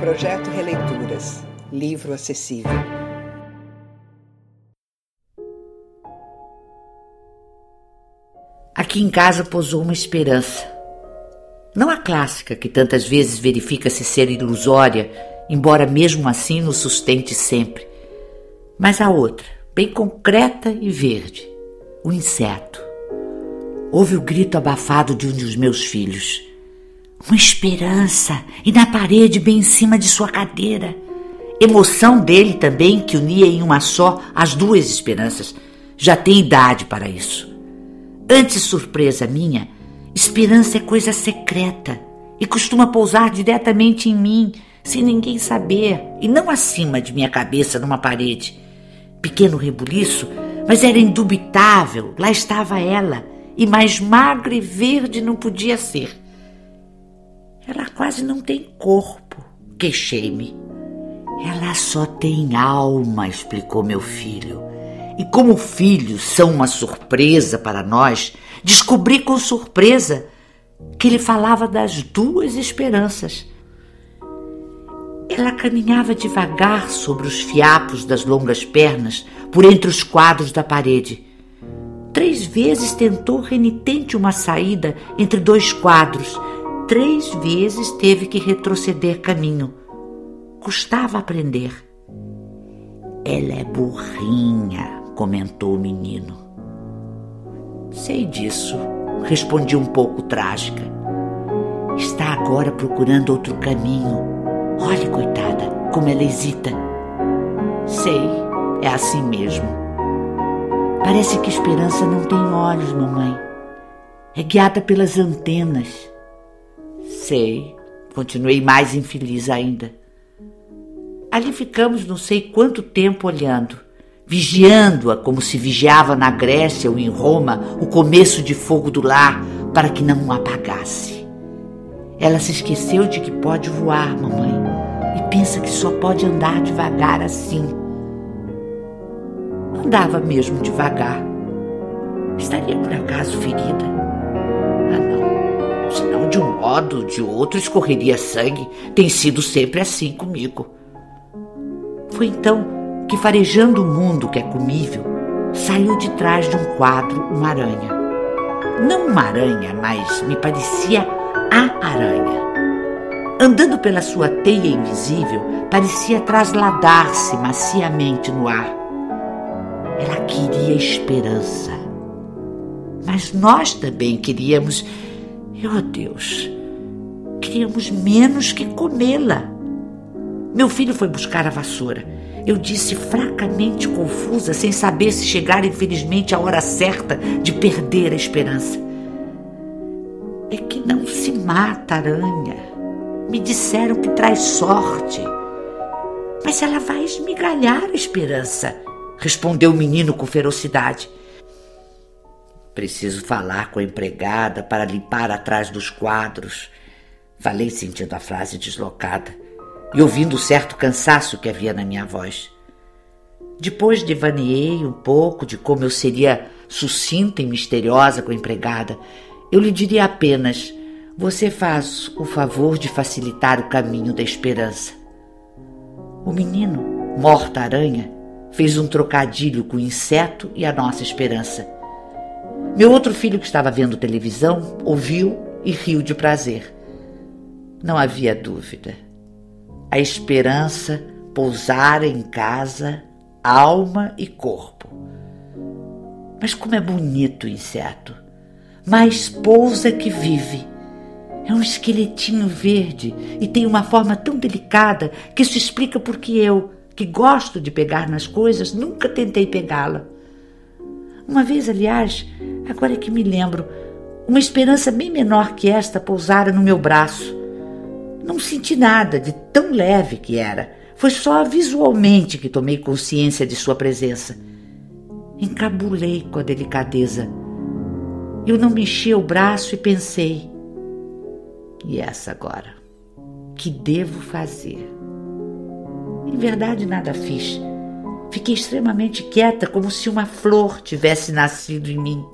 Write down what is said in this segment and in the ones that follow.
Projeto Releituras. Livro acessível. Aqui em casa pousou uma esperança. Não a clássica, que tantas vezes verifica-se ser ilusória, embora mesmo assim nos sustente sempre, mas a outra, bem concreta e verde, o inseto. Houve o grito abafado de um dos meus filhos. Uma esperança, e na parede bem em cima de sua cadeira. Emoção dele também, que unia em uma só as duas esperanças. Já tem idade para isso. Antes surpresa minha, esperança é coisa secreta e costuma pousar diretamente em mim, sem ninguém saber, e não acima de minha cabeça numa parede. Pequeno rebuliço, mas era indubitável, lá estava ela, e mais magra e verde não podia ser. Quase não tem corpo, queixei-me. Ela só tem alma, explicou meu filho. E como filhos são uma surpresa para nós, descobri com surpresa que ele falava das duas esperanças. Ela caminhava devagar sobre os fiapos das longas pernas, por entre os quadros da parede. Três vezes tentou renitente uma saída entre dois quadros três vezes teve que retroceder caminho. Custava aprender. Ela é burrinha, comentou o menino. Sei disso, respondi um pouco trágica. Está agora procurando outro caminho. Olhe, coitada, como ela hesita. Sei, é assim mesmo. Parece que esperança não tem olhos, mamãe. É guiada pelas antenas. Sei, continuei mais infeliz ainda. Ali ficamos não sei quanto tempo olhando, vigiando-a como se vigiava na Grécia ou em Roma o começo de fogo do lar para que não o apagasse. Ela se esqueceu de que pode voar, mamãe, e pensa que só pode andar devagar assim. Andava mesmo devagar. Estaria por acaso ferida? De um modo ou de outro escorreria sangue. Tem sido sempre assim comigo. Foi então que, farejando o mundo que é comível, saiu de trás de um quadro uma aranha. Não uma aranha, mas me parecia a aranha. Andando pela sua teia invisível, parecia trasladar-se maciamente no ar. Ela queria esperança. Mas nós também queríamos Oh Deus, queríamos menos que comê-la. Meu filho foi buscar a vassoura. Eu disse fracamente confusa, sem saber se chegar infelizmente a hora certa de perder a esperança. É que não se mata aranha. Me disseram que traz sorte. Mas ela vai esmigalhar a esperança, respondeu o menino com ferocidade. Preciso falar com a empregada para limpar atrás dos quadros. Falei sentindo a frase deslocada e ouvindo o certo cansaço que havia na minha voz. Depois devaneei um pouco de como eu seria sucinta e misteriosa com a empregada. Eu lhe diria apenas: Você faz o favor de facilitar o caminho da esperança. O menino, morta-aranha, fez um trocadilho com o inseto e a nossa esperança meu outro filho, que estava vendo televisão, ouviu e riu de prazer. Não havia dúvida. A esperança pousara em casa, alma e corpo. Mas como é bonito o inseto! Mais pousa que vive. É um esqueletinho verde e tem uma forma tão delicada que isso explica porque eu, que gosto de pegar nas coisas, nunca tentei pegá-la. Uma vez, aliás, agora é que me lembro, uma esperança bem menor que esta pousara no meu braço. Não senti nada de tão leve que era. Foi só visualmente que tomei consciência de sua presença. Encabulei com a delicadeza. Eu não mexi o braço e pensei: e essa agora? Que devo fazer? Em verdade, nada fiz. Fiquei extremamente quieta, como se uma flor tivesse nascido em mim.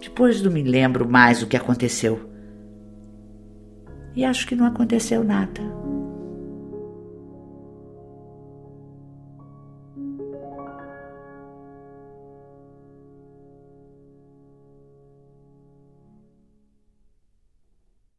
Depois não me lembro mais o que aconteceu. E acho que não aconteceu nada.